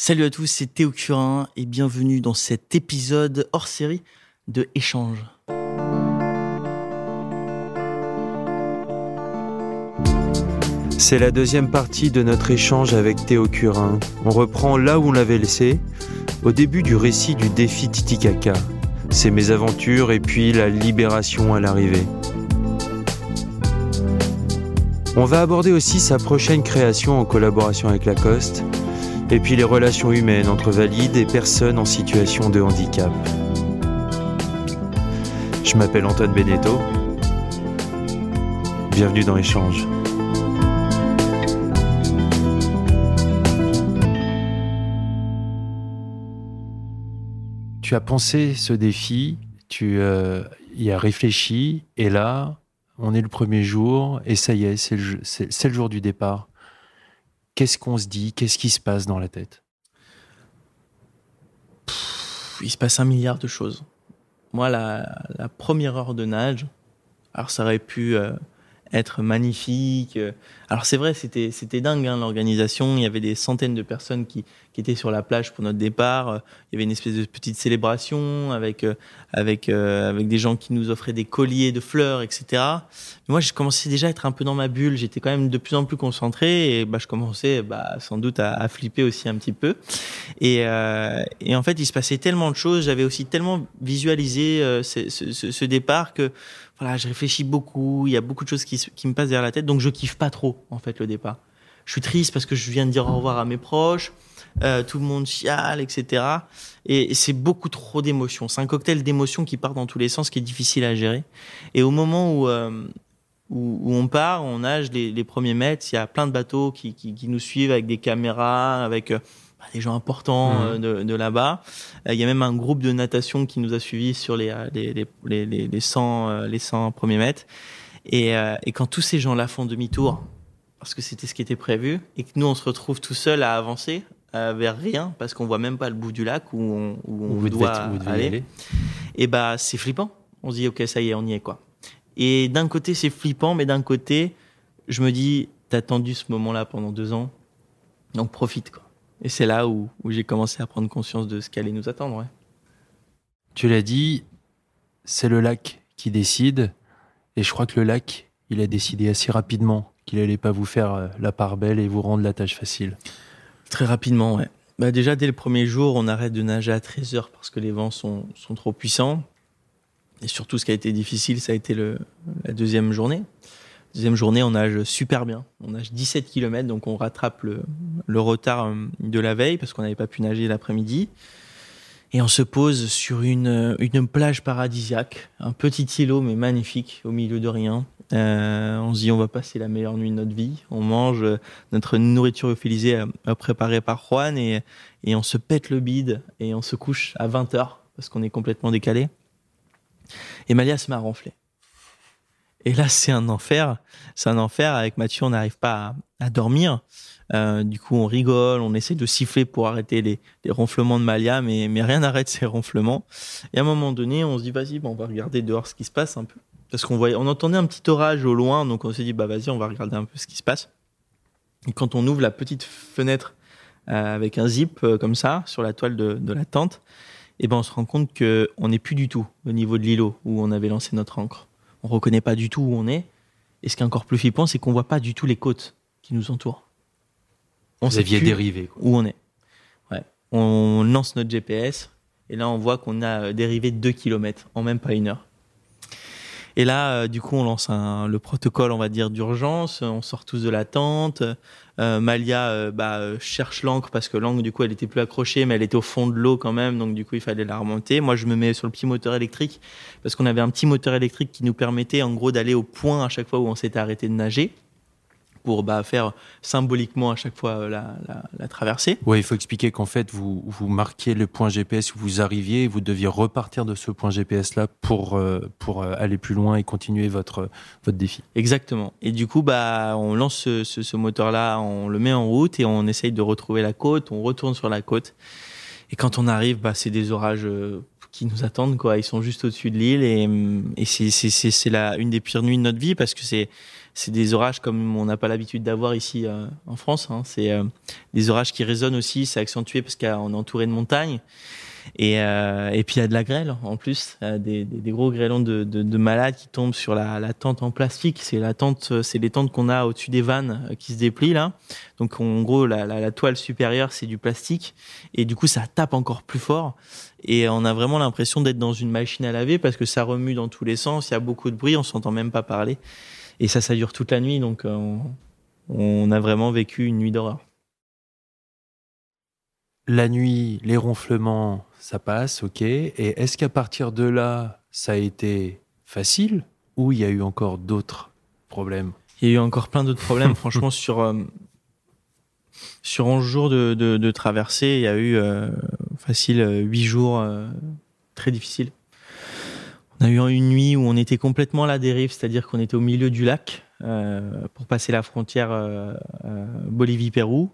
Salut à tous, c'est Théo Curin et bienvenue dans cet épisode hors série de Échange. C'est la deuxième partie de notre échange avec Théo Curin. On reprend là où on l'avait laissé, au début du récit du défi Titicaca, ses mésaventures et puis la libération à l'arrivée. On va aborder aussi sa prochaine création en collaboration avec Lacoste, et puis les relations humaines entre valides et personnes en situation de handicap. Je m'appelle Antoine Beneteau. Bienvenue dans Échange. Tu as pensé ce défi, tu euh, y as réfléchi, et là, on est le premier jour, et ça y est, c'est le, jour du départ. Qu'est-ce qu'on se dit? Qu'est-ce qui se passe dans la tête? Il se passe un milliard de choses. Moi, la, la première heure de nage, alors ça aurait pu euh, être magnifique. Alors c'est vrai, c'était dingue hein, l'organisation. Il y avait des centaines de personnes qui, qui étaient sur la plage pour notre départ. Il y avait une espèce de petite célébration avec euh, avec euh, avec des gens qui nous offraient des colliers de fleurs, etc. Mais moi, je commençais déjà à être un peu dans ma bulle. J'étais quand même de plus en plus concentré et bah, je commençais bah, sans doute à, flipper aussi un petit peu. Et, euh, et en fait, il se passait tellement de choses. J'avais aussi tellement visualisé ce départ que voilà, je réfléchis beaucoup. Il y a beaucoup de choses qui, me passent derrière la tête. Donc, je kiffe pas trop en fait le départ. Je suis triste parce que je viens de dire au revoir à mes proches. Euh, tout le monde chiale, etc. Et c'est beaucoup trop d'émotions. C'est un cocktail d'émotions qui part dans tous les sens, qui est difficile à gérer. Et au moment où euh, où, on part, on nage les, premiers mètres, il y a plein de bateaux qui, qui, qui nous suivent avec des caméras, avec euh, bah, des gens importants Mhm. euh, de, de là-bas. Euh, Il y a même un groupe de natation qui nous a suivis sur les, euh, les, les, les, les, les 100, euh, les 100 premiers mètres. Et, euh, et quand tous ces gens-là font demi-tour, parce que c'était ce qui était prévu, et que nous, on se retrouve tout seul à avancer euh, vers rien, parce qu'on voit même pas le bout du lac où on, où on Vous doit devez aller aller. et bah c'est flippant. On se dit ok ça y est on y est quoi. Et d'un côté c'est flippant, mais d'un côté je me dis t'as attendu ce moment-là pendant deux ans, donc profite quoi. Et c'est là où, où j'ai commencé à prendre conscience de ce qui allait nous attendre. Ouais. Tu l'as dit, c'est le lac qui décide, et je crois que le lac, il a décidé assez rapidement qu'il allait pas vous faire euh, la part belle et vous rendre la tâche facile. Très rapidement ouais. Bah déjà dès le premier jour on arrête de nager à 13 heures parce que les vents sont, sont trop puissants. Et surtout ce qui a été difficile ça a été le, la deuxième journée. Deuxième journée, on nage super bien. On nage 17 km, donc on rattrape le, retard euh, de la veille parce qu'on n'avait pas pu nager l'après-midi. Et on se pose sur une, plage paradisiaque, un petit îlot mais magnifique au milieu de rien. Euh, on se dit on va passer la meilleure nuit de notre vie. On mange euh, notre nourriture euphilisée préparée par Juan et, on se pète le bide et on se couche à 20h parce qu'on est complètement décalé. Et Malia à ronfler. Et là, c'est un enfer. C'est un enfer. Avec Mathieu, on n'arrive pas à, dormir. Euh, du coup, on rigole, on essaie de siffler pour arrêter les, ronflements de Malia, mais, rien n'arrête ces ronflements. Et à un moment donné, on se dit, vas-y, on va regarder dehors ce qui se passe un peu. Parce qu'on voyait, on entendait un petit orage au loin, donc on s'est dit, bah vas-y, on va regarder un peu ce qui se passe. Et quand on ouvre la petite fenêtre euh, avec un zip euh, comme ça sur la toile de, la tente, et ben on se rend compte que on n'est plus du tout au niveau de l'îlot où on avait lancé notre ancre. On reconnaît pas du tout où on est. Et ce qui est encore plus flippant, c'est qu'on voit pas du tout les côtes qui nous entourent. On Vous sait aviez dérivé. quoi. où on est. Ouais. On lance notre GPS et là on voit qu'on a dérivé 2 km en même pas une heure. Et là, euh, du coup, on lance un- le protocole, on va dire, d'urgence. On sort tous de la tente. Euh, Malia euh, bah, cherche l'encre parce que l'encre, du coup, elle était plus accrochée, mais elle était au fond de l'eau quand même. Donc, du coup, il fallait la remonter. Moi, je me mets sur le petit moteur électrique parce qu'on avait un petit moteur électrique qui nous permettait, en gros, d'aller au point à chaque fois où on s'était arrêté de nager pour bah, faire symboliquement à chaque fois euh, la, la, la traversée. Oui, il faut expliquer qu'en fait, vous, vous marquiez le point GPS où vous arriviez et vous deviez repartir de ce point GPS-là pour, euh, pour euh, aller plus loin et continuer votre, votre défi. Exactement. Et du coup, bah, on lance ce, ce, ce moteur-là, on le met en route et on essaye de retrouver la côte, on retourne sur la côte. Et quand on arrive, bah, c'est des orages qui nous attendent, quoi. Ils sont juste au-dessus de l'île et, et c'est, c'est, c'est la, une des pires nuits de notre vie parce que c'est, c'est des orages comme on n'a pas l'habitude d'avoir ici euh, en France. Hein. C'est euh, des orages qui résonnent aussi, c'est accentué parce qu'on est entouré de montagnes. Et, euh, et puis il y a de la grêle en plus, des, gros grêlons de, de, de, malades qui tombent sur la, tente en plastique. C'est la tente, c'est les tentes qu'on a au-dessus des vannes qui se déplient là. Donc en gros la, la, la toile supérieure c'est du plastique et du coup ça tape encore plus fort. Et on a vraiment l'impression d'être dans une machine à laver parce que ça remue dans tous les sens. Il y a beaucoup de bruit, on s'entend même pas parler. Et ça, ça dure toute la nuit, donc on, on a vraiment vécu une nuit d'horreur. La nuit, les ronflements, ça passe, ok. Et est-ce qu'à partir de là, ça a été facile ou il y a eu encore d'autres problèmes? Il y a eu encore plein d'autres problèmes. Franchement, sur euh, sur 11 jours de, de, de, traversée, il y a eu euh, facile 8 jours euh, très difficiles. On a eu une nuit où on était complètement à la dérive, c'est-à-dire qu'on était au milieu du lac euh, pour passer la frontière euh, euh, Bolivie-Pérou.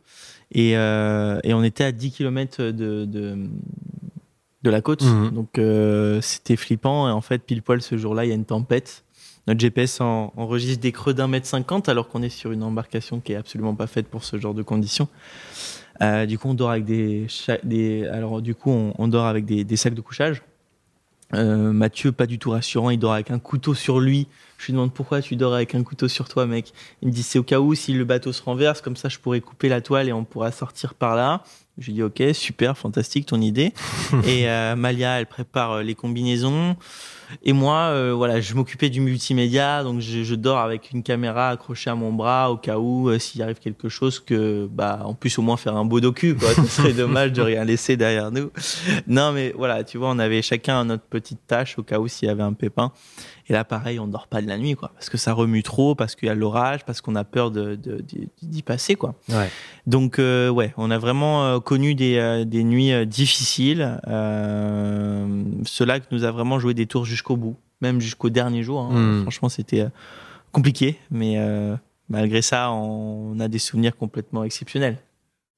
Et, et, on était à 10 km de, de, de la côte. Mmh. Donc c'était flippant. Et en fait, pile poil ce jour-là, il y a une tempête. Notre GPS en, enregistre des creux d'un mètre cinquante alors qu'on est sur une embarcation qui est absolument pas faite pour ce genre de conditions. Euh, du coup, on dort avec des, des alors du coup, on, on dort avec des, des, sacs de couchage. Euh, Mathieu, pas du tout rassurant, il dort avec un couteau sur lui. Je lui demande pourquoi tu dors avec un couteau sur toi, mec? Il me dit c'est au cas où si le bateau se renverse, comme ça je pourrais couper la toile et on pourra sortir par là. Je lui dis ok, super, fantastique ton idée. et euh, Malia, elle prépare les combinaisons. Et moi, euh, voilà, je m'occupais du multimédia, donc je, je, dors avec une caméra accrochée à mon bras au cas où euh, s'il arrive quelque chose que, bah, on puisse au moins faire un beau docu. Quoi. Ce serait dommage de rien laisser derrière nous. Non, mais voilà, tu vois, on avait chacun notre petite tâche au cas où s'il y avait un pépin. Et là, pareil, on dort pas de la nuit, quoi, parce que ça remue trop, parce qu'il y a l'orage, parce qu'on a peur de, d'y passer, quoi. Ouais. Donc, euh, ouais, on a vraiment euh, connu des, euh, des nuits difficiles. ce lac nous a vraiment joué des tours jusqu'au bout, même jusqu'au dernier jour. Hein. Mmh. Franchement, c'était compliqué, mais malgré ça, on a des souvenirs complètement exceptionnels.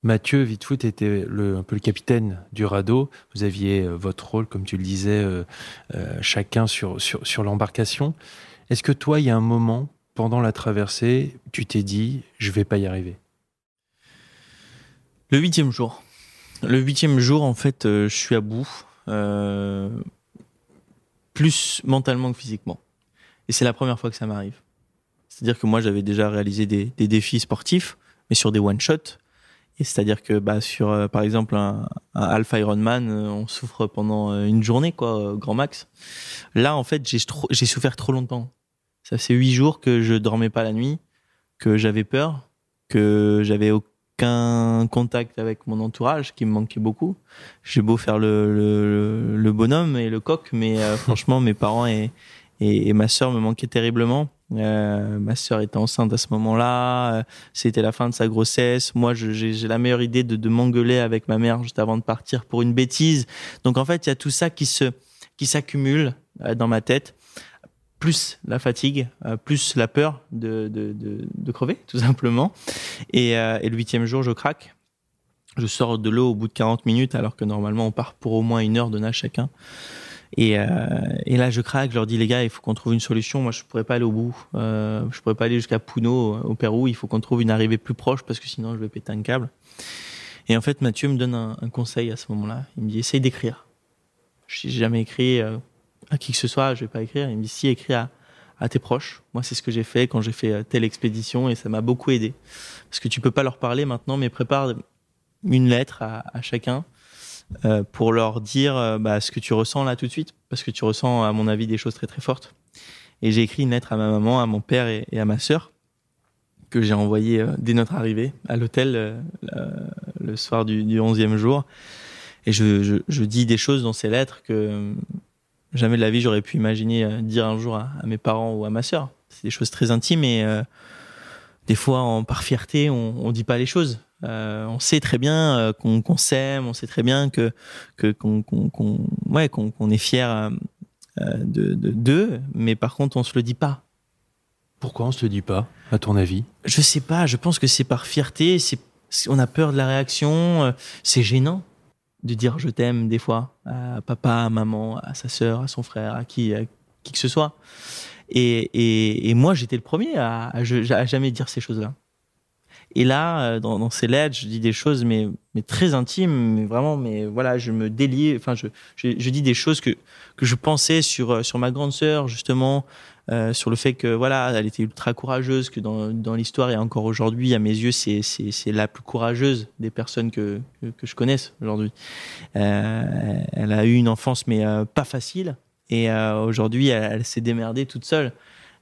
Mathieu Vitefoot était le, un peu le capitaine du radeau. Vous aviez euh, votre rôle, comme tu le disais, euh, euh, chacun sur, sur, sur l'embarcation. Est-ce que toi, il y a un moment, pendant la traversée, tu t'es dit, je vais pas y arriver? Le huitième jour. Le huitième jour, en fait, je suis à bout, plus mentalement que physiquement. Et c'est la première fois que ça m'arrive. C'est-à-dire que moi, j'avais déjà réalisé des, des défis sportifs, mais sur des one-shots. C'est-à-dire que bah, sur, euh, par exemple, un, Alpha Ironman, euh, on souffre pendant euh, une journée, quoi, grand max. Là, en fait, j'ai souffert trop longtemps. Ça fait huit jours que je dormais pas la nuit, que j'avais peur, que j'avais aucun contact avec mon entourage, qui me manquait beaucoup. J'ai beau faire le, le, le bonhomme et le coq, mais euh, franchement, mes parents et, et, ma sœur me manquaient terriblement. Euh, ma sœur était enceinte à ce moment-là. C'était la fin de sa grossesse. Moi, j'ai la meilleure idée de, de m'engueuler avec ma mère juste avant de partir pour une bêtise. Donc en fait, il y a tout ça qui se qui s'accumule euh, dans ma tête, plus la fatigue, euh, plus la peur de, de, de, crever, tout simplement. Et, euh, et le huitième jour, je craque. Je sors de l'eau au bout de 40 minutes, alors que normalement on part pour au moins une heure de nage chacun. Et, euh, et, là, je craque, je leur dis, les gars, il faut qu'on trouve une solution. Moi, je pourrais pas aller au bout. Euh, je pourrais pas aller jusqu'à Puno, au Pérou. Il faut qu'on trouve une arrivée plus proche parce que sinon, je vais péter un câble. Et en fait, Mathieu me donne un, conseil à ce moment-là. Il me dit, essaye d'écrire. Je n'ai jamais écrit euh, à qui que ce soit, je vais pas écrire. Il me dit, si, écris à, tes proches. Moi, c'est ce que j'ai fait quand j'ai fait telle expédition et ça m'a beaucoup aidé. Parce que tu peux pas leur parler maintenant, mais prépare une lettre à chacun euh, pour leur dire euh, bah, ce que tu ressens là tout de suite, parce que tu ressens, à mon avis, des choses très très fortes. Et j'ai écrit une lettre à ma maman, à mon père et, à ma sœur, que j'ai envoyée euh, dès notre arrivée à l'hôtel le soir du, du 11e jour. Et je, dis des choses dans ces lettres que jamais de la vie j'aurais pu imaginer dire un jour à, mes parents ou à ma sœur. C'est des choses très intimes et des fois, par fierté, on, on dit pas les choses. Euh, on sait très bien euh, qu'on s'aime, on sait très bien que qu'on ouais qu'on est fier euh, de de- d'eux, mais par contre, on se le dit pas. Pourquoi on se le dit pas, à ton avis? Je sais pas. Je pense que c'est par fierté. C'est on a peur de la réaction. C'est gênant de dire je t'aime des fois à papa, à maman, à sa sœur, à son frère, à qui à qui que ce soit. Et, et, et moi, j'étais le premier à, à, je- à jamais dire ces choses-là. Et là, euh, dans, ces lettres, je dis des choses, mais, très intimes, mais vraiment, mais voilà, je me délie, enfin, je, dis des choses que, que je pensais sur, euh, sur ma grande sœur, justement, euh, sur le fait que, voilà, elle était ultra courageuse, que dans, dans l'histoire et encore aujourd'hui, à mes yeux, c'est, c'est, c'est la plus courageuse des personnes que, que, je connaisse aujourd'hui. Elle a eu une enfance, mais pas facile. Et aujourd'hui, elle, elle s'est démerdée toute seule.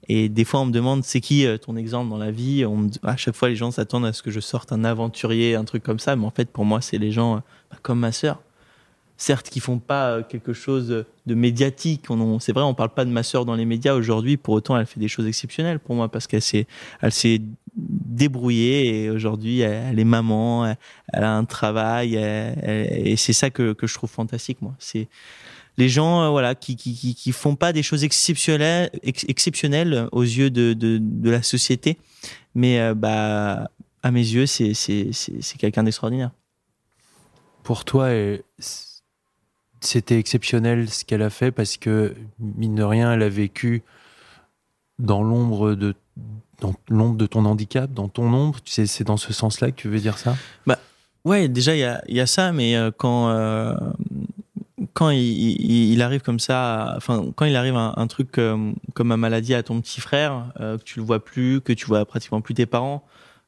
Et des fois, on me demande, c'est qui euh, ton exemple dans la vie? À chaque fois, les gens s'attendent à ce que je sorte un aventurier, un truc comme ça. Mais en fait, pour moi, c'est les gens euh, bah, comme ma sœur. Certes, qui font pas euh, quelque chose de médiatique. C'est vrai, on parle pas de ma sœur dans les médias aujourd'hui. Pour autant, elle fait des choses exceptionnelles pour moi parce qu'elle s'est, elle s'est débrouillée et aujourd'hui, elle, est maman, elle, a un travail et c'est ça que, que je trouve fantastique, moi. C'est les gens euh, voilà qui, qui qui qui font pas des choses exceptionnelles ex- exceptionnelles aux yeux de de, de la société. Mais euh, bah à mes yeux c'est c'est quelqu'un d'extraordinaire. Pour toi, c'était exceptionnel ce qu'elle a fait parce que, mine de rien, elle a vécu dans l'ombre de, dans l'ombre de ton handicap, dans ton ombre. Tu sais, c'est dans ce sens-là que tu veux dire ça? Ouais déjà il y a il y a ça mais euh, quand euh, quand il, arrive comme ça enfin quand il arrive un, truc comme, comme ma maladie à ton petit frère euh, que tu le vois plus que tu vois pratiquement plus tes parents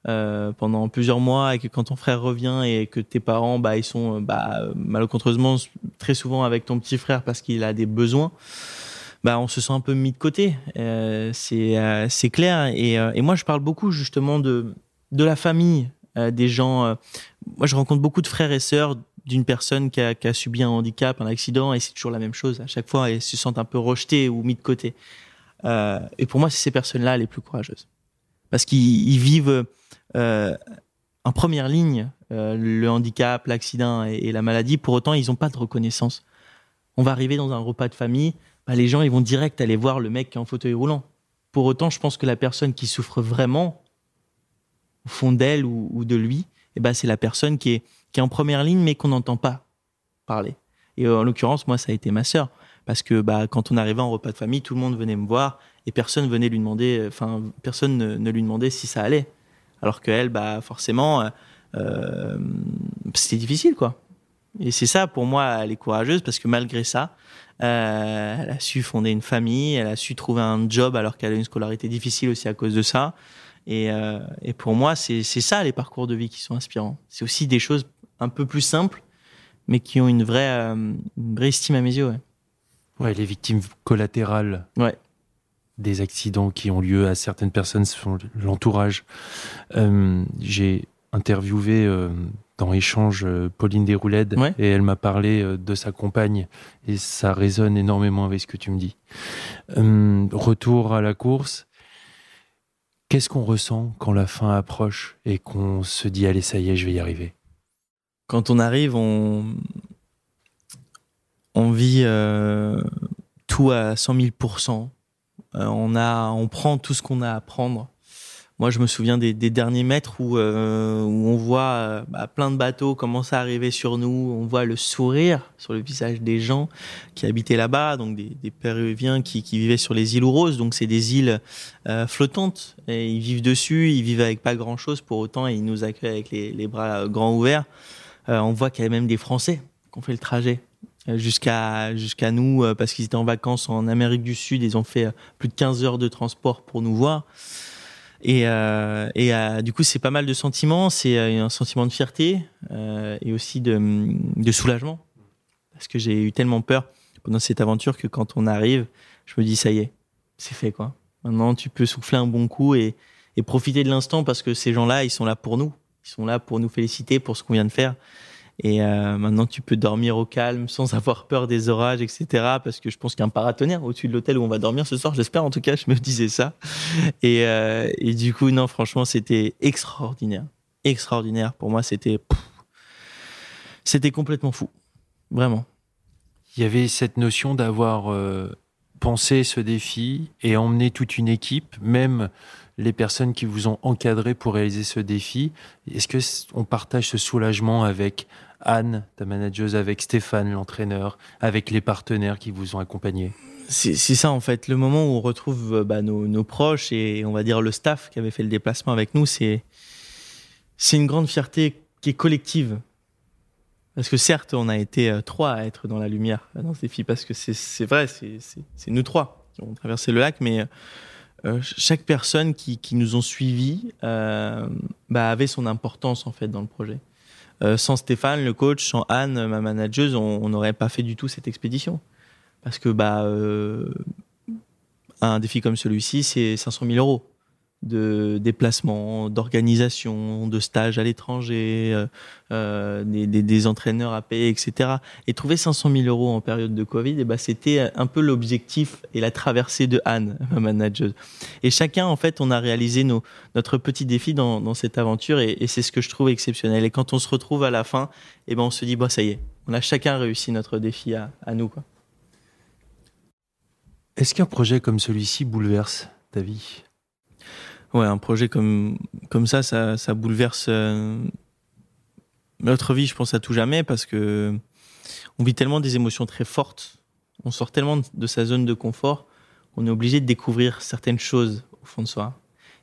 euh, pendant plusieurs mois et que quand ton frère revient et que tes parents bah ils sont bah malencontreusement très souvent avec ton petit frère parce qu'il a des besoins bah on se sent un peu mis de côté. Euh, c'est clair et, moi je parle beaucoup justement de de la famille des gens moi je rencontre beaucoup de frères et sœurs d'une personne qui a, subi un handicap un accident et c'est toujours la même chose à chaque fois elles se sentent un peu rejetées ou mis de côté euh, et pour moi c'est ces personnes là les plus courageuses parce qu'ils ils vivent euh, en première ligne euh, le handicap, l'accident et, et la maladie. Pour autant, ils n'ont pas de reconnaissance. On va arriver dans un repas de famille, bah, les gens ils vont direct aller voir le mec qui est en fauteuil roulant. Pour autant, je pense que la personne qui souffre vraiment au fond d'elle ou, ou de lui, eh ben, c'est la personne qui est, qui est en première ligne mais qu'on n'entend pas parler. Et euh, en l'occurrence, moi, ça a été ma sœur. Parce que bah, quand on arrivait en repas de famille, tout le monde venait me voir et personne venait lui demander, enfin, personne ne, lui demandait si ça allait. Alors qu'elle, bah, forcément, euh, euh, c'était difficile, quoi. Et c'est ça, pour moi, elle est courageuse parce que malgré ça, euh, elle a su fonder une famille, elle a su trouver un job alors qu'elle a une scolarité difficile aussi à cause de ça. Et, euh, et pour moi, c'est ça les parcours de vie qui sont inspirants. C'est aussi des choses un peu plus simples, mais qui ont une vraie, euh, une vraie estime à mes yeux. Ouais. Ouais, les victimes collatérales Ouais. des accidents qui ont lieu à certaines personnes sont l'entourage. Euh, J'ai interviewé euh, dans Échange Pauline Desrouledes Ouais. et elle m'a parlé de sa compagne et ça résonne énormément avec ce que tu me dis. Euh, retour à la course. Qu'est-ce qu'on ressent quand la fin approche et qu'on se dit allez ça y est je vais y arriver? Quand on arrive, on, vit euh, tout à 100 000 Euh, on, a, on prend tout ce qu'on a à prendre. Moi, je me souviens des, derniers mètres où, euh, on voit euh, bah, plein de bateaux commencer à arriver sur nous. On voit le sourire sur le visage des gens qui habitaient là-bas, donc des, Péruviens qui, vivaient sur les îles Ouros. Donc, c'est des îles flottantes et ils vivent dessus. Ils vivent avec pas grand-chose pour autant et ils nous accueillent avec les, bras grands ouverts. Euh, on voit qu'il y a même des Français qui ont fait le trajet euh, jusqu'à nous euh, parce qu'ils étaient en vacances en Amérique du Sud. Ils ont fait plus de 15 heures de transport pour nous voir. Et, du coup, c'est pas mal de sentiments. C'est un sentiment de fierté et aussi de, de soulagement. Parce que j'ai eu tellement peur pendant cette aventure que quand on arrive, je me dis, ça y est, c'est fait quoi. Maintenant, tu peux souffler un bon coup et, et profiter de l'instant parce que ces gens-là, ils sont là pour nous. Sont là pour nous féliciter pour ce qu'on vient de faire. Et euh, maintenant, tu peux dormir au calme sans avoir peur des orages, etc. Parce que je pense qu'il y a un paratonnerre au-dessus de l'hôtel où on va dormir ce soir. J'espère, en tout cas, je me disais ça. Et, euh, et du coup, non, franchement, c'était extraordinaire. Extraordinaire. Pour moi, c'était. C'était complètement fou. Vraiment. Il y avait cette notion d'avoir euh, pensé ce défi et emmené toute une équipe, même les personnes qui vous ont encadré pour réaliser ce défi. Est-ce que on partage ce soulagement avec Anne, ta manageuse, avec Stéphane, l'entraîneur, avec les partenaires qui vous ont accompagné c'est ça en fait, le moment où on retrouve bah, nos, proches et on va dire le staff qui avait fait le déplacement avec nous, c'est c'est une grande fierté qui est collective. Parce que certes, on a été euh, trois à être dans la lumière dans ce défi, parce que c'est vrai, c'est nous trois qui avons traversé le lac, mais euh, chaque personne qui, nous ont suivis euh, bah, avait son importance en fait dans le projet. Euh, sans Stéphane, le coach, sans Anne, ma manageuse, on n'aurait pas fait du tout cette expédition. Parce que bah, un défi comme celui-ci, c'est 500 000 euros de déplacement, d'organisation, de stages à l'étranger, euh, euh, des, entraîneurs à payer, etc. Et trouver 500 000 euros en période de Covid, et eh ben c'était un peu l'objectif et la traversée de Anne, ma manager. Et chacun, en fait, on a réalisé notre petit défi dans, cette aventure, et, c'est ce que je trouve exceptionnel. Et quand on se retrouve à la fin, et eh ben on se dit, bah ça y est, on a chacun réussi notre défi à, nous. Est-ce qu'un projet comme celui-ci bouleverse ta vie? Ouais, un projet comme, comme ça, ça, ça bouleverse euh, notre vie, je pense, à tout jamais, parce que on vit tellement des émotions très fortes, on sort tellement de sa zone de confort, on est obligé de découvrir certaines choses au fond de soi.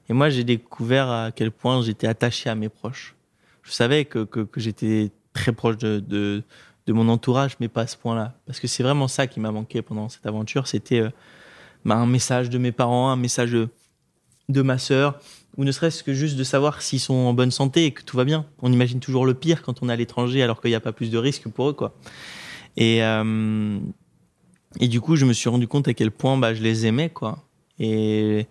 Et moi, j'ai découvert à quel point j'étais attaché à mes proches. Je savais que, que, j'étais très proche de, de, mon entourage, mais pas à ce point-là. Parce que c'est vraiment ça qui m'a manqué pendant cette aventure. C'était euh, bah, un message de mes parents, un message de, de ma sœur, ou ne serait-ce que juste de savoir s'ils sont en bonne santé et que tout va bien. On imagine toujours le pire quand on est à l'étranger alors qu'il n'y a pas plus de risques pour eux, quoi. Et, euh, et du coup, je me suis rendu compte à quel point bah, je les aimais, quoi. Et,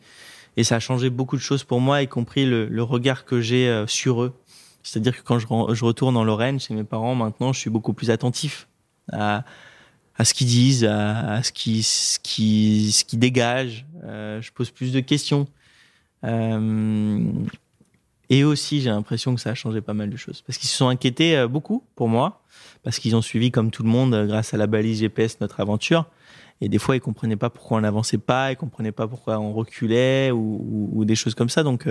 et ça a changé beaucoup de choses pour moi, y compris le, regard que j'ai euh, sur eux. C'est-à-dire que quand je, je, retourne en Lorraine chez mes parents, maintenant, je suis beaucoup plus attentif à, à ce qu'ils disent, à, ce qui ce qui ce qui dégage. Euh, je pose plus de questions. Euh, et aussi, j'ai l'impression que ça a changé pas mal de choses. Parce qu'ils se sont inquiétés euh, beaucoup pour moi, parce qu'ils ont suivi, comme tout le monde, euh, grâce à la balise GPS, notre aventure. Et des fois, ils comprenaient pas pourquoi on n'avançait pas, ils comprenaient pas pourquoi on reculait ou, des choses comme ça. Donc,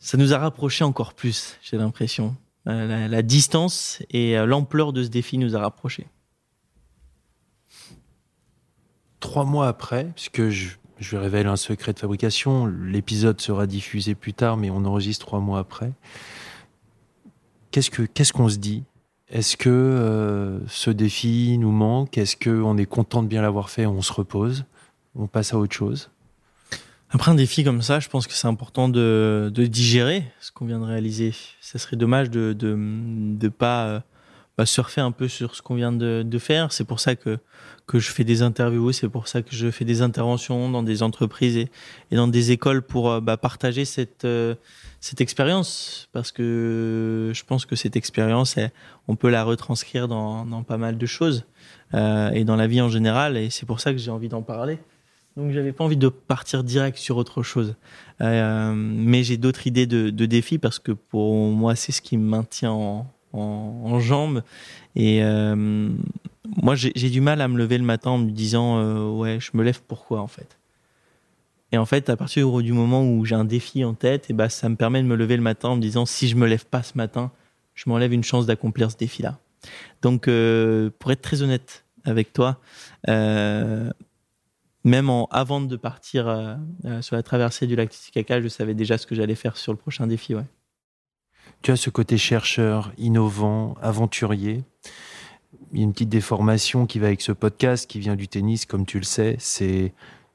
ça nous a rapprochés encore plus, j'ai l'impression. La, distance et l'ampleur de ce défi nous a rapprochés. Trois mois après, puisque je je révèle un secret de fabrication. L'épisode sera diffusé plus tard, mais on enregistre trois mois après. Qu'est-ce que qu'est-ce qu'on se dit? Est-ce que euh, ce défi nous manque? Est-ce qu'on est content de bien l'avoir fait On se repose? On passe à autre chose? Après un défi comme ça, je pense que c'est important de, digérer ce qu'on vient de réaliser. Ça serait dommage de de, de pas euh, bah, surfer un peu sur ce qu'on vient de, faire. C'est pour ça que que je fais des interviews, c'est pour ça que je fais des interventions dans des entreprises et, dans des écoles pour euh, bah, partager cette euh, cette expérience parce que je pense que cette expérience, on peut la retranscrire dans, dans pas mal de choses euh, et dans la vie en général et c'est pour ça que j'ai envie d'en parler. Donc j'avais pas envie de partir direct sur autre chose, mais j'ai d'autres idées de, de défis parce que pour moi c'est ce qui me maintient en, en, jambes et euh, moi, j'ai du mal à me lever le matin en me disant euh, ouais, je me lève pourquoi en fait. Et en fait, à partir du moment où j'ai un défi en tête, et bah, ça me permet de me lever le matin en me disant si je me lève pas ce matin, je m'enlève une chance d'accomplir ce défi-là. Donc, euh, pour être très honnête avec toi, même en, avant de partir sur la traversée du lac Titicaca, je savais déjà ce que j'allais faire sur le prochain défi. Ouais. Tu as ce côté chercheur, innovant, aventurier il y a une petite déformation qui va avec ce podcast, qui vient du tennis, comme tu le sais. C'est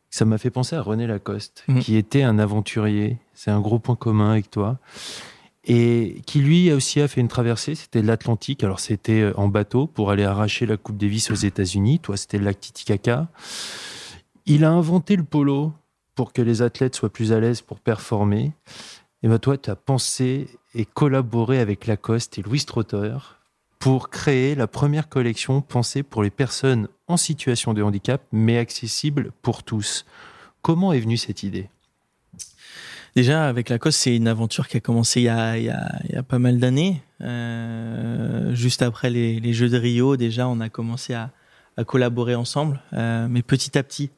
ça m'a fait penser à René Lacoste, mmh. qui était un aventurier. C'est un gros point commun avec toi. Et qui, lui, aussi a fait une traversée. C'était l'Atlantique. Alors, c'était euh, en bateau pour aller arracher la Coupe Davis aux États-Unis. Toi, c'était le lac Titicaca. Il a inventé le polo pour que les athlètes soient plus à l'aise pour performer. Et ben toi, tu as pensé et collaboré avec Lacoste et Louis Trotter pour créer la première collection pensée pour les personnes en situation de handicap, mais accessible pour tous. Comment est venue cette idée? Déjà, avec Lacoste, c'est une aventure qui a commencé il y a, pas mal d'années. Euh, juste après les, Jeux de Rio, déjà, on a commencé à, collaborer ensemble, euh, mais petit à petit.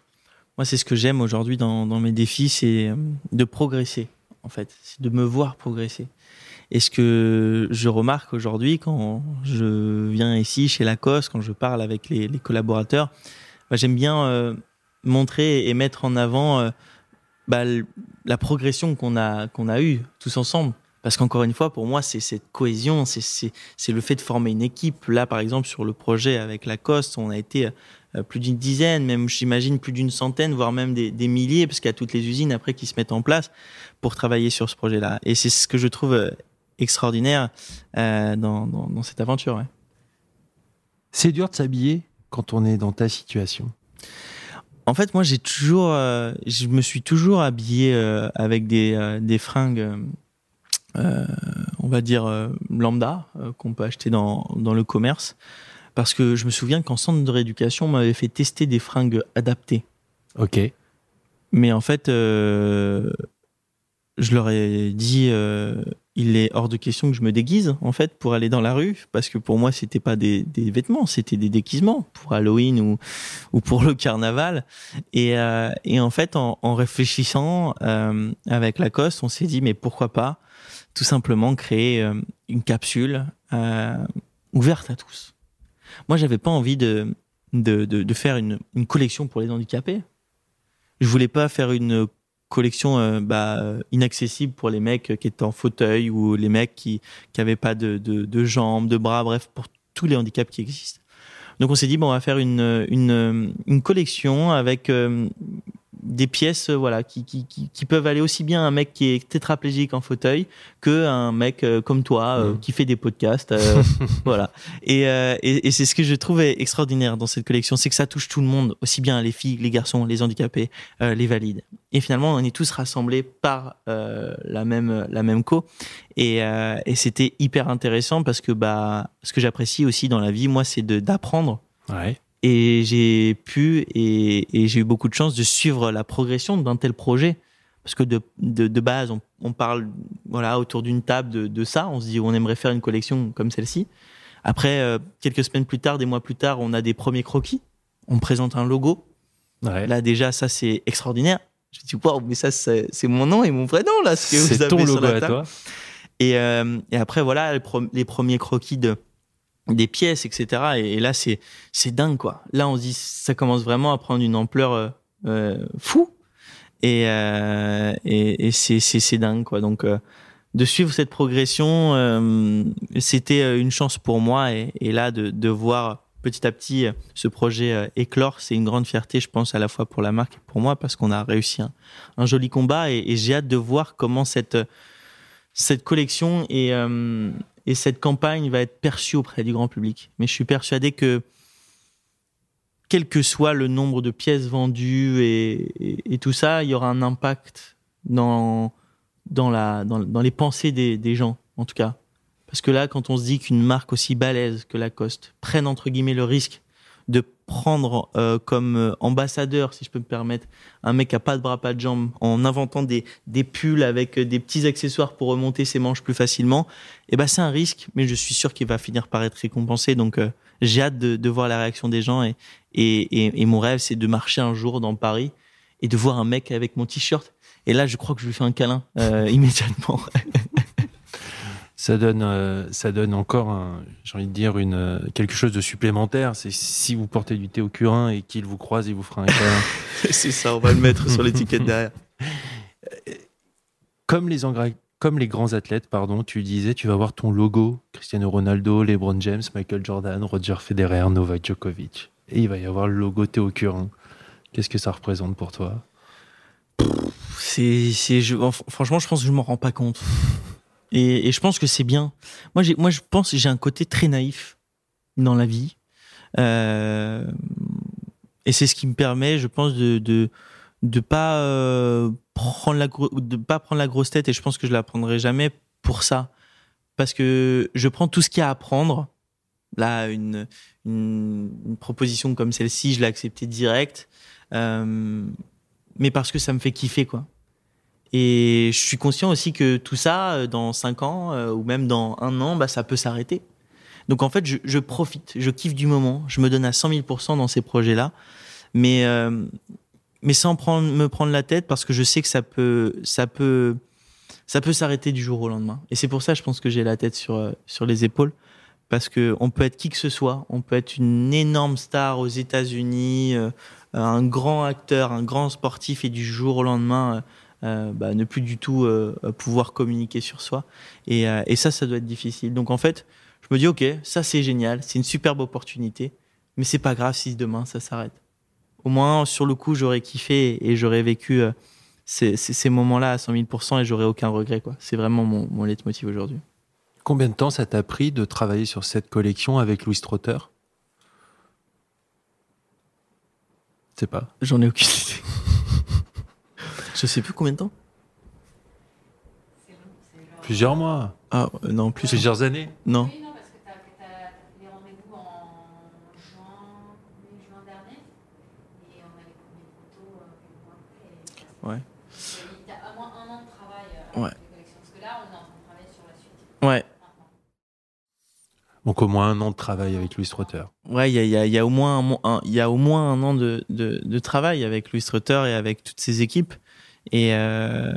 Moi, c'est ce que j'aime aujourd'hui dans, dans, mes défis, c'est euh, de progresser, en fait, c'est de me voir progresser. Et ce que je remarque aujourd'hui quand je viens ici chez Lacoste, quand je parle avec les, collaborateurs, bah, j'aime bien euh, montrer et mettre en avant euh, bah, la progression qu'on a qu'on a eue tous ensemble. Parce qu'encore une fois, pour moi, c'est cette cohésion, c'est le fait de former une équipe. Là, par exemple, sur le projet avec Lacoste, on a été euh, plus d'une dizaine, même j'imagine plus d'une centaine, voire même des, des milliers, parce qu'il y a toutes les usines après qui se mettent en place pour travailler sur ce projet-là. Et c'est ce que je trouve euh, extraordinaire euh, dans, dans, dans, cette aventure. Ouais. C'est dur de s'habiller quand on est dans ta situation. En fait, moi, j'ai toujours, euh, je me suis toujours habillé euh, avec des, euh, des fringues, on va dire lambda, qu'on peut acheter dans, dans le commerce, parce que je me souviens qu'en centre de rééducation, on m'avait fait tester des fringues adaptées. Ok. Mais en fait, je leur ai dit, il est hors de question que je me déguise en fait pour aller dans la rue parce que pour moi c'était pas des, des vêtements c'était des déguisements pour Halloween ou ou pour le carnaval et euh, et en fait en, en réfléchissant euh, avec Lacoste on s'est dit mais pourquoi pas tout simplement créer euh, une capsule euh, ouverte à tous moi j'avais pas envie de de, de faire une une collection pour les handicapés je voulais pas faire une collection euh, bah, inaccessible pour les mecs qui étaient en fauteuil ou les mecs qui qui avaient pas de, de, jambes, de bras, bref, pour tous les handicaps qui existent. Donc on s'est dit bon, on va faire une une, une collection avec des pièces euh, voilà qui, qui, qui, qui, peuvent aller aussi bien à un mec qui est tétraplégique en fauteuil que un mec euh, comme toi euh, mmh. qui fait des podcasts euh, voilà. Et, et, et c'est ce que je trouve extraordinaire dans cette collection c'est que ça touche tout le monde aussi bien les filles les garçons les handicapés les valides. Et finalement on est tous rassemblés par la même la même co. Et, et c'était hyper intéressant parce que bah ce que j'apprécie aussi dans la vie moi c'est d'apprendre ouais et j'ai pu et, et j'ai eu beaucoup de chance de suivre la progression d'un tel projet. Parce que de, de, de base on, on, parle voilà autour d'une table de, de, ça. On se dit on aimerait faire une collection comme celle-ci. Après euh, quelques semaines plus tard des mois plus tard on a des premiers croquis. On présente un logo. Ouais. là déjà ça c'est extraordinaire. Je dis waouh mais ça c'est mon nom et mon vrai nom là ce que vous c'est avez ton sur logo à toi. Et, euh, et après voilà les premiers croquis de des pièces, etc. Et, là, c'est c'est dingue, quoi. Là, on se dit, ça commence vraiment à prendre une ampleur euh, euh, fou. Et, euh, et, c'est c'est dingue, quoi. Donc, de suivre cette progression, c'était une chance pour moi. Et, là, de, de voir petit à petit ce projet éclore, c'est une grande fierté, je pense, à la fois pour la marque et pour moi, parce qu'on a réussi un, joli combat. Et, et j'ai hâte de voir comment cette cette collection est et cette campagne va être perçue auprès du grand public. Mais je suis persuadé que quel que soit le nombre de pièces vendues et, tout ça, il y aura un impact dans, dans, la, dans, dans les pensées des, des, gens, en tout cas. Parce que là, quand on se dit qu'une marque aussi balèze que Lacoste prenne entre guillemets le risque de prendre euh, comme euh, ambassadeur, si je peux me permettre, un mec a pas de bras, pas de jambes, en inventant des, des pulls avec euh, des petits accessoires pour remonter ses manches plus facilement, eh ben c'est un risque, mais je suis sûr qu'il va finir par être récompensé. Donc euh, j'ai hâte de, de, voir la réaction des gens et, et, et, et mon rêve c'est de marcher un jour dans Paris et de voir un mec avec mon t-shirt. Et là, je crois que je lui fais un câlin euh, immédiatement. ça donne, euh, ça donne encore, j'ai envie de dire, une, euh, quelque chose de supplémentaire. C'est si vous portez du thé au curin et qu'il vous croise, il vous fera un câlin. c'est ça, on va le mettre sur l'étiquette derrière. Comme les, comme les grands athlètes, pardon, tu disais, tu vas voir ton logo Cristiano Ronaldo, LeBron James, Michael Jordan, Roger Federer, Novak Djokovic. Et il va y avoir le logo Théo Curin. Qu'est-ce que ça représente pour toi? C'est, c'est, je, franchement, je pense que je m'en rends pas compte. Et, je pense que c'est bien. Moi, moi, je pense que j'ai un côté très naïf dans la vie. Euh, et c'est ce qui me permet, je pense, de, de, pas euh, prendre la pas prendre la grosse tête. Et je pense que je la prendrai jamais pour ça. Parce que je prends tout ce qu'il y a à apprendre là une, une, proposition comme celle-ci je l'ai acceptée direct. Euh, mais parce que ça me fait kiffer quoi et je suis conscient aussi que tout ça euh, dans cinq ans euh, ou même dans un an bah ça peut s'arrêter. Donc en fait je, profite je kiffe du moment. Je me donne à 100 000% dans ces projets là mais euh, mais sans prendre, me prendre la tête parce que je sais que ça peut, ça peut, ça peut s'arrêter du jour au lendemain. Et c'est pour ça, je pense que j'ai la tête sur euh, sur les épaules. Parce que on peut être qui que ce soit, on peut être une énorme star aux États-Unis, un grand acteur, un grand sportif, et du jour au lendemain, bah, ne plus du tout pouvoir communiquer sur soi. Et, et ça, ça doit être difficile. Donc en fait, je me dis ok, ça c'est génial, c'est une superbe opportunité, mais c'est pas grave si demain ça s'arrête au moins sur le coup j'aurais kiffé et j'aurais vécu euh, ces, ces, moments-là à 100 000 et j'aurais aucun regret quoi. C'est vraiment mon, mon leitmotiv aujourd'hui. Combien de temps ça t'a pris de travailler sur cette collection avec Louis Trotter Je sais pas. J'en ai aucune idée. Je sais plus combien de temps. Plusieurs mois. Ah non, plus. Plusieurs années. Non. Ouais. Il y a au moins un an de travail euh, ouais. Parce que là, on est en train de travailler sur la suite. Ouais. Donc au moins un an de travail avec Louis Trotter. Ouais, il y a, y, a, y a, au moins un, il y a au moins un an de, de, de, travail avec Louis Trotter et avec toutes ses équipes. Et euh,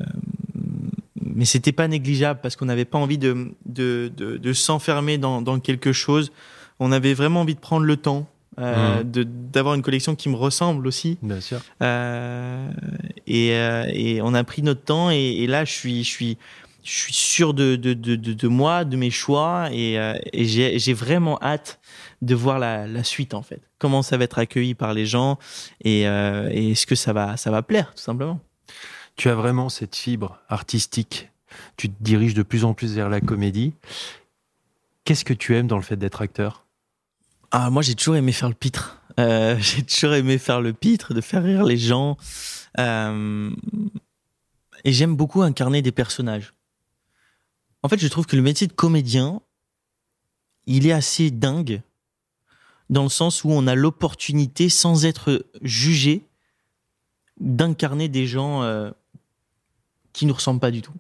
mais c'était pas négligeable parce qu'on n'avait pas envie de, de, de, de s'enfermer dans, dans quelque chose. On avait vraiment envie de prendre le temps euh, mmh. d'avoir une collection qui me ressemble aussi. Bien sûr. Euh, et, euh, et, on a pris notre temps et, et, là je suis je suis je suis sûr de de, de, de, moi, de mes choix et, et j'ai vraiment hâte de voir la, la, suite en fait. Comment ça va être accueilli par les gens et, et est-ce que ça va ça va plaire tout simplement. Tu as vraiment cette fibre artistique. Tu te diriges de plus en plus vers la comédie. Qu'est-ce que tu aimes dans le fait d'être acteur? Ah, moi, j'ai toujours aimé faire le pitre. Euh, j'ai toujours aimé faire le pitre, de faire rire les gens. Euh, et j'aime beaucoup incarner des personnages. En fait, je trouve que le métier de comédien, il est assez dingue dans le sens où on a l'opportunité, sans être jugé, d'incarner des gens euh, qui nous ressemblent pas du tout.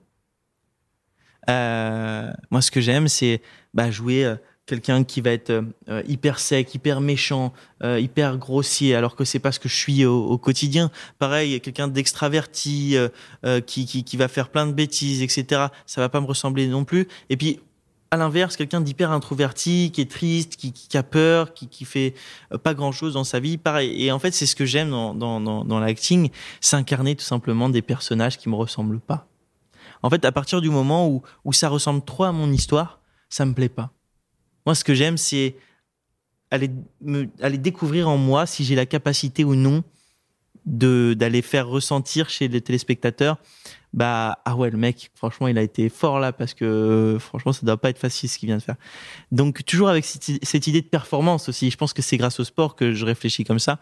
Euh, moi, ce que j'aime, c'est bah, jouer euh, quelqu'un qui va être euh, hyper sec, hyper méchant, euh, hyper grossier, alors que c'est pas ce que je suis au, quotidien. Pareil, quelqu'un d'extraverti euh, qui, qui, qui va faire plein de bêtises, etc. Ça va pas me ressembler non plus. Et puis à l'inverse, quelqu'un d'hyper introverti, qui est triste, qui, qui a peur, qui, qui fait pas grand chose dans sa vie, pareil. Et en fait, c'est ce que j'aime dans, dans, dans, dans l'acting, c'est incarner tout simplement des personnages qui me ressemblent pas. En fait, à partir du moment où, où ça ressemble trop à mon histoire, ça me plaît pas. Moi, ce que j'aime, c'est aller, me, aller découvrir en moi si j'ai la capacité ou non de d'aller faire ressentir chez les téléspectateurs bah ah ouais le mec franchement il a été fort là parce que franchement ça doit pas être facile ce qu'il vient de faire donc toujours avec cette, idée de performance aussi je pense que c'est grâce au sport que je réfléchis comme ça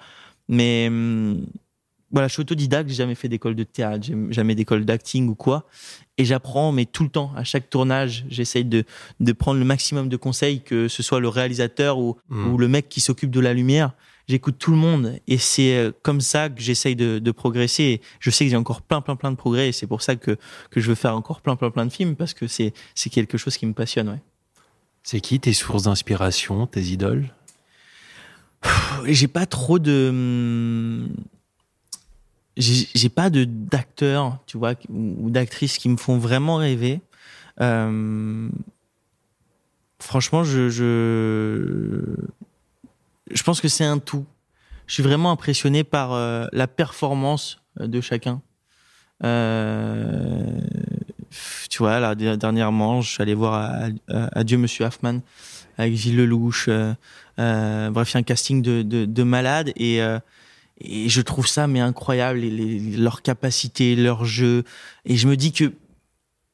mais hum, voilà, je suis autodidacte, j'ai jamais fait d'école de théâtre, j'ai jamais d'école d'acting ou quoi. Et j'apprends, mais tout le temps, à chaque tournage, j'essaye de, de prendre le maximum de conseils, que ce soit le réalisateur ou, mmh. ou le mec qui s'occupe de la lumière. J'écoute tout le monde et c'est euh, comme ça que j'essaye de, de, progresser. Et je sais que j'ai encore plein, plein, plein de progrès et c'est pour ça que, que je veux faire encore plein, plein, plein de films parce que c'est, quelque chose qui me passionne, ouais. C'est qui tes sources d'inspiration, tes idoles? J'ai pas trop de, hum, j'ai pas d'acteurs, tu vois, ou d'actrices qui me font vraiment rêver. Euh, franchement, je, je, je pense que c'est un tout. Je suis vraiment impressionné par euh, la performance de chacun. Euh, tu vois, là, dernièrement, je suis allé voir Adieu Monsieur Hoffman avec Gilles Lelouch. Euh, euh, bref, il y a un casting de, de, de malade et je trouve ça mais incroyable les, leur capacité leur jeu et je me dis que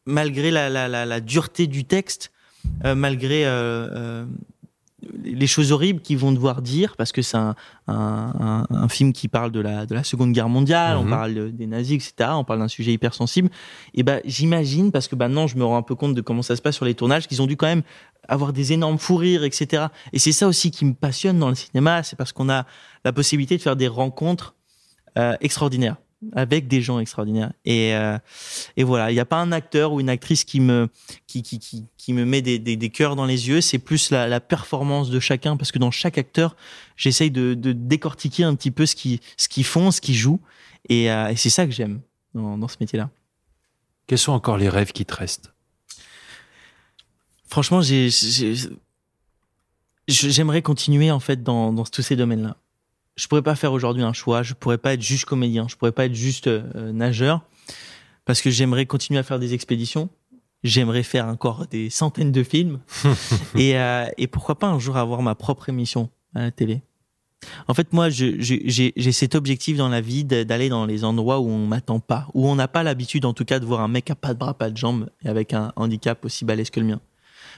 malgré la, dureté du texte euh, malgré euh, euh, les choses horribles qu'ils vont devoir dire, parce que c'est un, un, un, film qui parle de la, de la Seconde Guerre mondiale, on Mhm. parle des nazis, etc. On parle d'un sujet hyper sensible. Et ben, j'imagine, parce que maintenant, je me rends un peu compte de comment ça se passe sur les tournages, qu'ils ont dû quand même avoir des énormes fous rires, etc. Et c'est ça aussi qui me passionne dans le cinéma, c'est parce qu'on a la possibilité de faire des rencontres euh, extraordinaires avec des gens extraordinaires. Et, euh, et voilà, il n'y a pas un acteur ou une actrice qui me, qui, qui, qui, qui me met des, des, des cœurs dans les yeux, c'est plus la, la performance de chacun, parce que dans chaque acteur, j'essaye de, de décortiquer un petit peu ce qu'ils ce qu'ils font, ce qu'ils jouent, et, euh, et c'est ça que j'aime dans, dans ce métier-là. Quels sont encore les rêves qui te restent? Franchement, j'ai, j'ai- j'aimerais continuer en fait dans, dans tous ces domaines-là. Je pourrais pas faire aujourd'hui un choix. Je pourrais pas être juste comédien. Je pourrais pas être juste euh, nageur parce que j'aimerais continuer à faire des expéditions. J'aimerais faire encore des centaines de films et, euh, et pourquoi pas un jour avoir ma propre émission à la télé. En fait, moi, j'ai cet objectif dans la vie d'aller dans les endroits où on m'attend pas, où on n'a pas l'habitude, en tout cas, de voir un mec à pas de bras, pas de jambes et avec un handicap aussi balèze que le mien.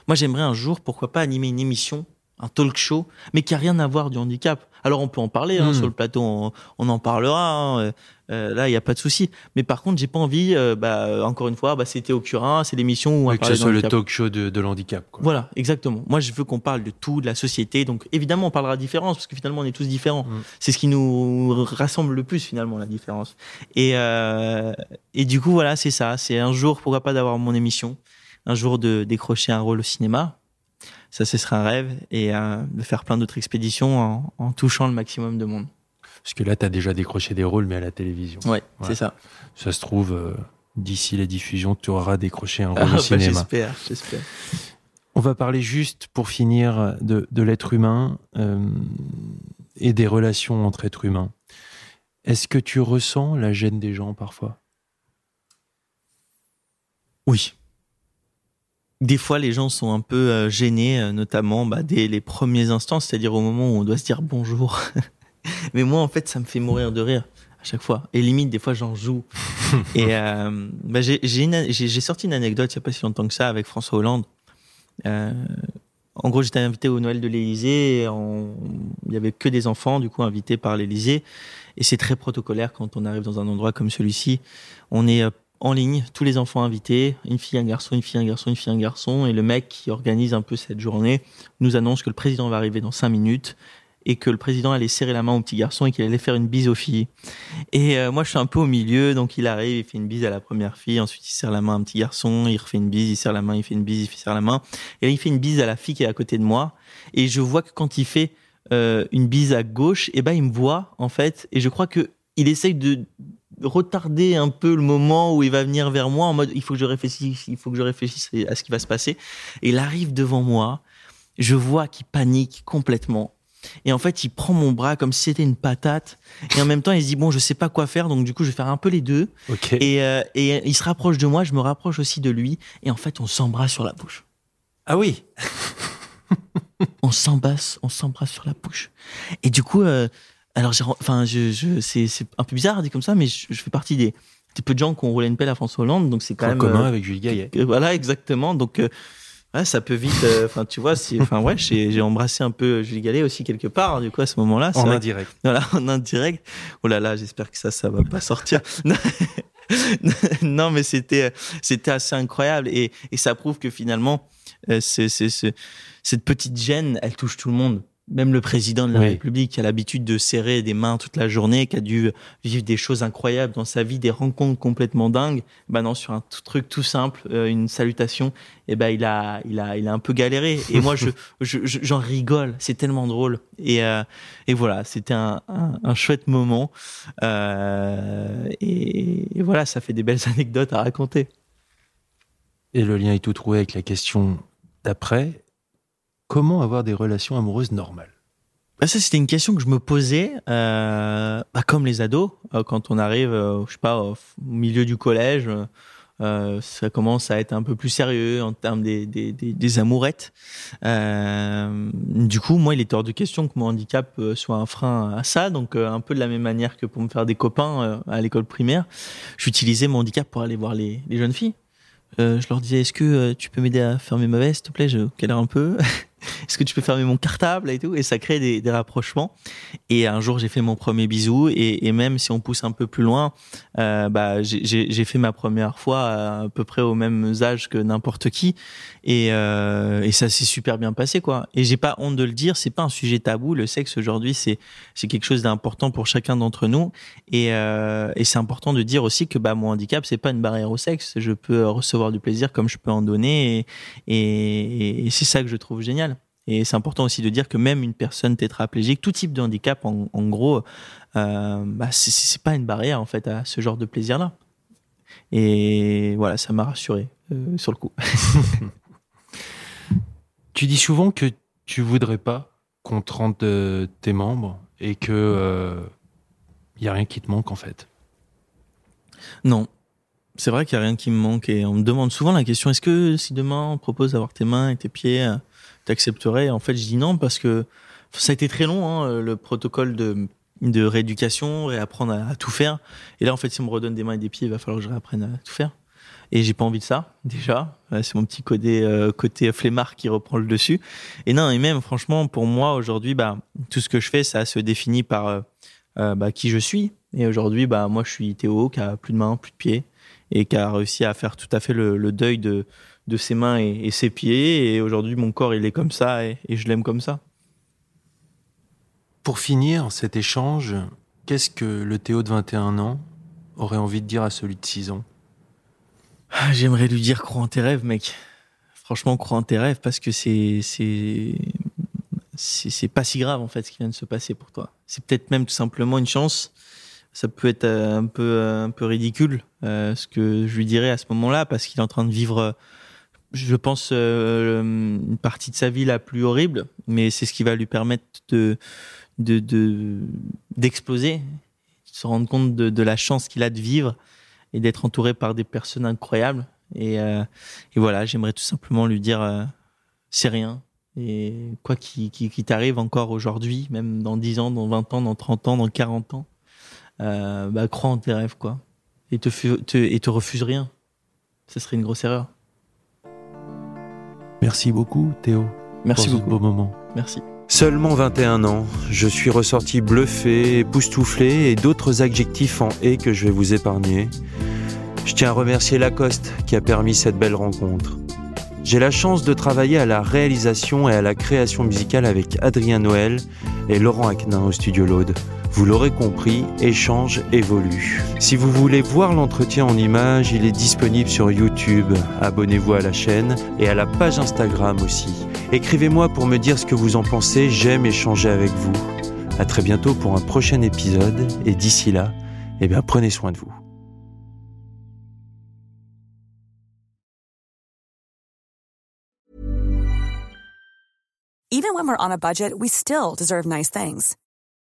Moi, j'aimerais un jour, pourquoi pas, animer une émission, un talk show, mais qui a rien à voir du handicap. Alors, on peut en parler hein, Mm. sur le plateau, on, on en parlera. hein, euh, euh, là, il y a pas de souci. Mais par contre, j'ai pas envie. euh, bah, encore une fois, bah, c'était au Curin, c'est l'émission où on Oui, Que ce soit le talk show de, de l'handicap. Voilà, exactement. Moi, je veux qu'on parle de tout, de la société. Donc, évidemment, on parlera de différence, parce que finalement, on est tous différents. Mm. C'est ce qui nous rassemble le plus, finalement, la différence. Et, euh, et du coup, voilà, c'est ça. C'est un jour, pourquoi pas, d'avoir mon émission. Un jour de décrocher un rôle au cinéma. Ça, ce serait un rêve. Et euh, de faire plein d'autres expéditions en, en touchant le maximum de monde. Parce que là, tu as déjà décroché des rôles, mais à la télévision. Ouais, Ouais. c'est ça. Ça se trouve, euh, d'ici la diffusion, tu auras décroché un rôle Ah, au bah, cinéma. j'espère, j'espère. On va parler juste, pour finir, de, de l'être humain euh, et des relations entre êtres humains. Est-ce que tu ressens la gêne des gens parfois? Oui. Des fois, les gens sont un peu euh, gênés, euh, notamment bah, dès les premiers instants, c'est-à-dire au moment où on doit se dire bonjour. Mais moi, en fait, ça me fait mourir de rire à chaque fois. Et limite, des fois, j'en joue. Et euh, bah, j'ai sorti une anecdote il n'y a pas si longtemps que ça avec François Hollande. Euh, en gros, j'étais invité au Noël de l'Élysée. Il y avait que des enfants, du coup, invités par l'Élysée. Et c'est très protocolaire quand on arrive dans un endroit comme celui-ci. On est en ligne, tous les enfants invités, une fille, un garçon, une fille, un garçon, une fille, un garçon. Et le mec qui organise un peu cette journée nous annonce que le président va arriver dans cinq minutes et que le président allait serrer la main au petit garçon et qu'il allait faire une bise aux filles. Et euh, moi, je suis un peu au milieu, donc il arrive, il fait une bise à la première fille, ensuite il serre la main à un petit garçon, il refait une bise, il serre la main, il fait une bise, il serre la main. Et là, il fait une bise à la fille qui est à côté de moi. Et je vois que quand il fait euh, une bise à gauche, et ben il me voit en fait, et je crois que il essaye de retarder un peu le moment où il va venir vers moi en mode il faut que je réfléchisse, il faut que je réfléchisse à ce qui va se passer. Et il arrive devant moi, je vois qu'il panique complètement. Et en fait, il prend mon bras comme si c'était une patate. Et en même temps, il se dit bon, je sais pas quoi faire, donc du coup, je vais faire un peu les deux. Et, euh, et il se rapproche de moi, je me rapproche aussi de lui. Et en fait, on s'embrasse sur la bouche. Ah oui On s'embrasse, on s'embrasse sur la bouche. Et du coup, euh, alors, enfin, je, je, c'est, c'est un peu bizarre dit comme ça, mais je, je fais partie des, des peu de gens qui ont roulé une pelle à François Hollande, donc c'est quand En même. commun euh, avec Julie Gaillet. Voilà, exactement. Donc, euh, ouais, ça peut vite. euh, Enfin, tu vois, c'est, enfin, ouais, j'ai, j'ai embrassé un peu Julie Gallet aussi quelque part. du coup, à ce moment-là, En indirect. voilà, en indirect. Oh là là, j'espère que ça, ça va pas sortir. non, mais c'était, c'était assez incroyable et, et ça prouve que finalement, c'est, c'est, c'est- cette petite gêne, elle touche tout le monde. Même le président de la Oui. République qui a l'habitude de serrer des mains toute la journée, qui a dû vivre des choses incroyables dans sa vie, des rencontres complètement dingues. Ben non, sur un truc tout simple, euh, une salutation, et ben il a, il a, il a un peu galéré. Et moi, je, je- je- j'en rigole. C'est tellement drôle. Et, euh, et voilà, c'était un, un, un chouette moment. Euh, et, et voilà, ça fait des belles anecdotes à raconter. Et le lien est tout trouvé avec la question d'après. Comment avoir des relations amoureuses normales? Bah, ça, c'était une question que je me posais, euh, bah, comme les ados, euh, quand on arrive, euh, je sais pas, au milieu du collège, euh, ça commence à être un peu plus sérieux en termes des, des, amourettes. Euh, du coup, moi, il était hors de question que mon handicap soit un frein à ça. Donc, un peu de la même manière que pour me faire des copains à l'école primaire, j'utilisais mon handicap pour aller voir les, les jeunes filles. Je leur disais, est-ce que tu peux m'aider à fermer ma veste, s'il te plaît? Je galère un peu. est-ce que tu peux fermer mon cartable et tout? Et ça crée des, rapprochements. Et un jour, j'ai fait mon premier bisou. Et, même si on pousse un peu plus loin, euh, bah, j'ai fait ma première fois à, peu près au même âge que n'importe qui. Et, euh, et ça s'est super bien passé, quoi. Et j'ai pas honte de le dire. C'est pas un sujet tabou. Le sexe aujourd'hui, c'est quelque chose d'important pour chacun d'entre nous. Et, euh, c'est important de dire aussi que bah mon handicap, c'est pas une barrière au sexe. Je peux recevoir du plaisir comme je peux en donner. Et c'est ça que je trouve génial. Et c'est important aussi de dire que même une personne tétraplégique, tout type de handicap, en, en gros, euh, bah, c'est pas une barrière en fait à ce genre de plaisir-là. Et voilà, ça m'a rassuré euh, sur le coup. tu dis souvent que tu voudrais pas qu'on te rende euh, tes membres et que il euh, y a rien qui te manque en fait. Non, c'est vrai qu'il y a rien qui me manque et on me demande souvent la question est-ce que si demain on propose d'avoir tes mains et tes pieds, t'accepterais? En fait, je dis non parce que ça a été très long hein, le protocole de de rééducation, réapprendre à, à, tout faire. Et là, en fait, si on me redonne des mains et des pieds, il va falloir que je réapprenne à tout faire. Et j'ai pas envie de ça, déjà. C'est mon petit côté, euh, côté flemmard qui reprend le dessus. Et non, et même, franchement, pour moi, aujourd'hui, bah, tout ce que je fais, ça se définit par euh, euh, bah, qui je suis. Et aujourd'hui, bah, moi, je suis Théo, qui a plus de mains, plus de pieds, et qui a réussi à faire tout à fait le, le deuil de, de ses mains et, et ses pieds. Et aujourd'hui, mon corps, il est comme ça, et, et je l'aime comme ça. Pour finir cet échange, qu'est-ce que le Théo de 21 ans aurait envie de dire à celui de 6 ans? Ah, J'aimerais lui dire crois en tes rêves, mec. Franchement, crois en tes rêves parce que c'est c'est c'est pas si grave en fait ce qui vient de se passer pour toi. C'est peut-être même tout simplement une chance. Ça peut être euh, un peu euh, un peu ridicule euh, ce que je lui dirais à ce moment-là parce qu'il est en train de vivre je pense euh, une partie de sa vie la plus horrible, mais c'est ce qui va lui permettre de de d'exploser, de, se rendre compte de, la chance qu'il a de vivre et d'être entouré par des personnes incroyables. Et, euh, voilà, j'aimerais tout simplement lui dire euh, c'est rien. Et quoi qui, t'arrive encore aujourd'hui, même dans 10 ans, dans 20 ans, dans 30 ans, dans 40 ans, bah, crois en tes rêves, quoi. Et te, et te refuse rien. Ce serait une grosse erreur. Merci beaucoup, Théo. Merci pour beaucoup. Ce beau moment. Merci. Seulement 21 ans, je suis ressorti bluffé, époustouflé et d'autres adjectifs en et que je vais vous épargner. Je tiens à remercier Lacoste qui a permis cette belle rencontre. J'ai la chance de travailler à la réalisation et à la création musicale avec Adrien Noël et Laurent Aquenin au studio Laude. Vous l'aurez compris, échange évolue. Si vous voulez voir l'entretien en images, il est disponible sur YouTube. Abonnez-vous à la chaîne et à la page Instagram aussi. Écrivez-moi pour me dire ce que vous en pensez, j'aime échanger avec vous. À très bientôt pour un prochain épisode et d'ici là, eh bien prenez soin de vous. Even when we're on a budget, we still deserve nice things.